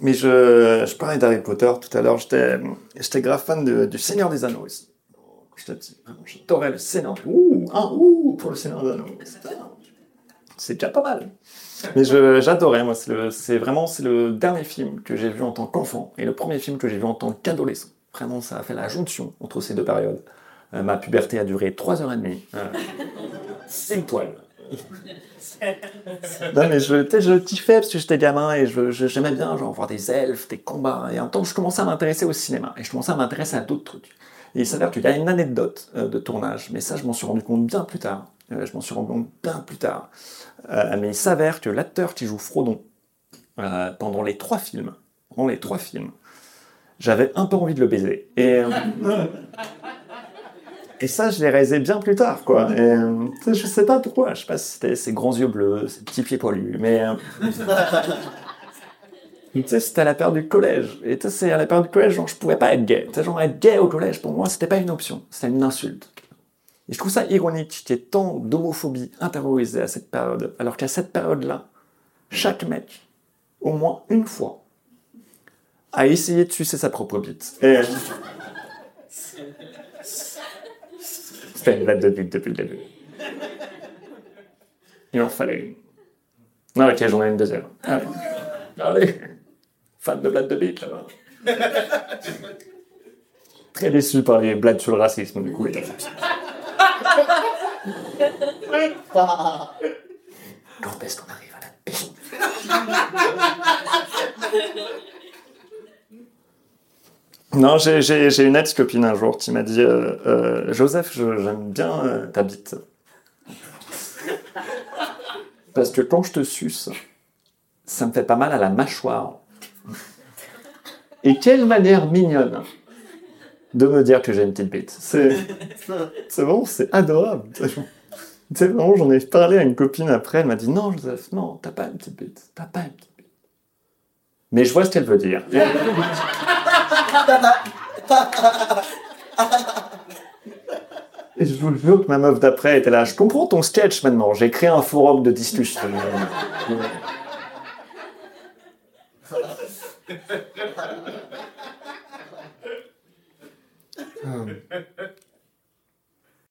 Mais je, parlais d'Harry Potter tout à l'heure. J'étais, j'étais grave fan de- du Seigneur des Anneaux aussi. J'étais petit. Vraiment, J'adorais le Seigneur. Ouh, un ouh pour le Seigneur des Anneaux. C'est- déjà pas mal. Mais je, j'adorais, moi. C'est, le, c'est vraiment c'est le dernier film que j'ai vu en tant qu'enfant et le premier film que j'ai vu en tant qu'adolescent. Vraiment, ça a fait la jonction entre ces deux périodes. Euh, ma puberté a duré trois heures et demie. Euh, c'est poil. Non, mais je, je kiffais parce que j'étais gamin et j'aimais bien genre, voir des elfes, des combats. Et en temps, je commençais à m'intéresser au cinéma et je commençais à m'intéresser à d'autres trucs. Et il s'avère qu'il y a une anecdote euh, de tournage, mais ça, je m'en suis rendu compte bien plus tard. Euh, je m'en suis rendu compte bien plus tard. Euh, mais il s'avère que l'acteur qui joue Frodon, pendant les trois films, pendant les trois films, j'avais un peu envie de le baiser. Et, et ça, je l'ai réalisé bien plus tard, quoi. Et, euh, je sais pas pourquoi. Je sais pas si c'était ses grands yeux bleus, ses petits pieds poilus, mais. euh, Tu sais, c'était à la période du collège. Et tu sais, c'est à la période du collège, genre, je pouvais pas être gay. Tu sais, genre, être gay au collège, pour moi, c'était pas une option. C'était une insulte. Et je trouve ça ironique qu'il y ait tant d'homophobie intériorisée à cette période, alors qu'à cette période-là, chaque mec, au moins une fois, a essayé de sucer sa propre bite. Et... C'était une blague de bite depuis le début. Il en fallait une. Non, ok, j'en ai une deuxième. Allez. Allez. Fan de blagues de bite, là-bas. Très déçu par les blagues sur le racisme, du coup. Quand est-ce qu'on arrive à la paix? Non, j'ai- une ex-copine un jour qui m'a dit euh, euh, Joseph, j'aime bien euh, ta bite. Parce que quand je te suce, ça me fait pas mal à la mâchoire. Et quelle manière mignonne de me dire que j'ai une petite bite. C'est vraiment, c'est adorable. Tu sais, vraiment, j'en ai parlé à une copine après, elle m'a dit Non, Joseph, non, t'as pas une petite bite. T'as pas une petite bite. Mais je vois ce qu'elle veut dire. Et je vous jure que ma meuf d'après était là. Je comprends ton sketch maintenant. J'ai créé un forum de discussion.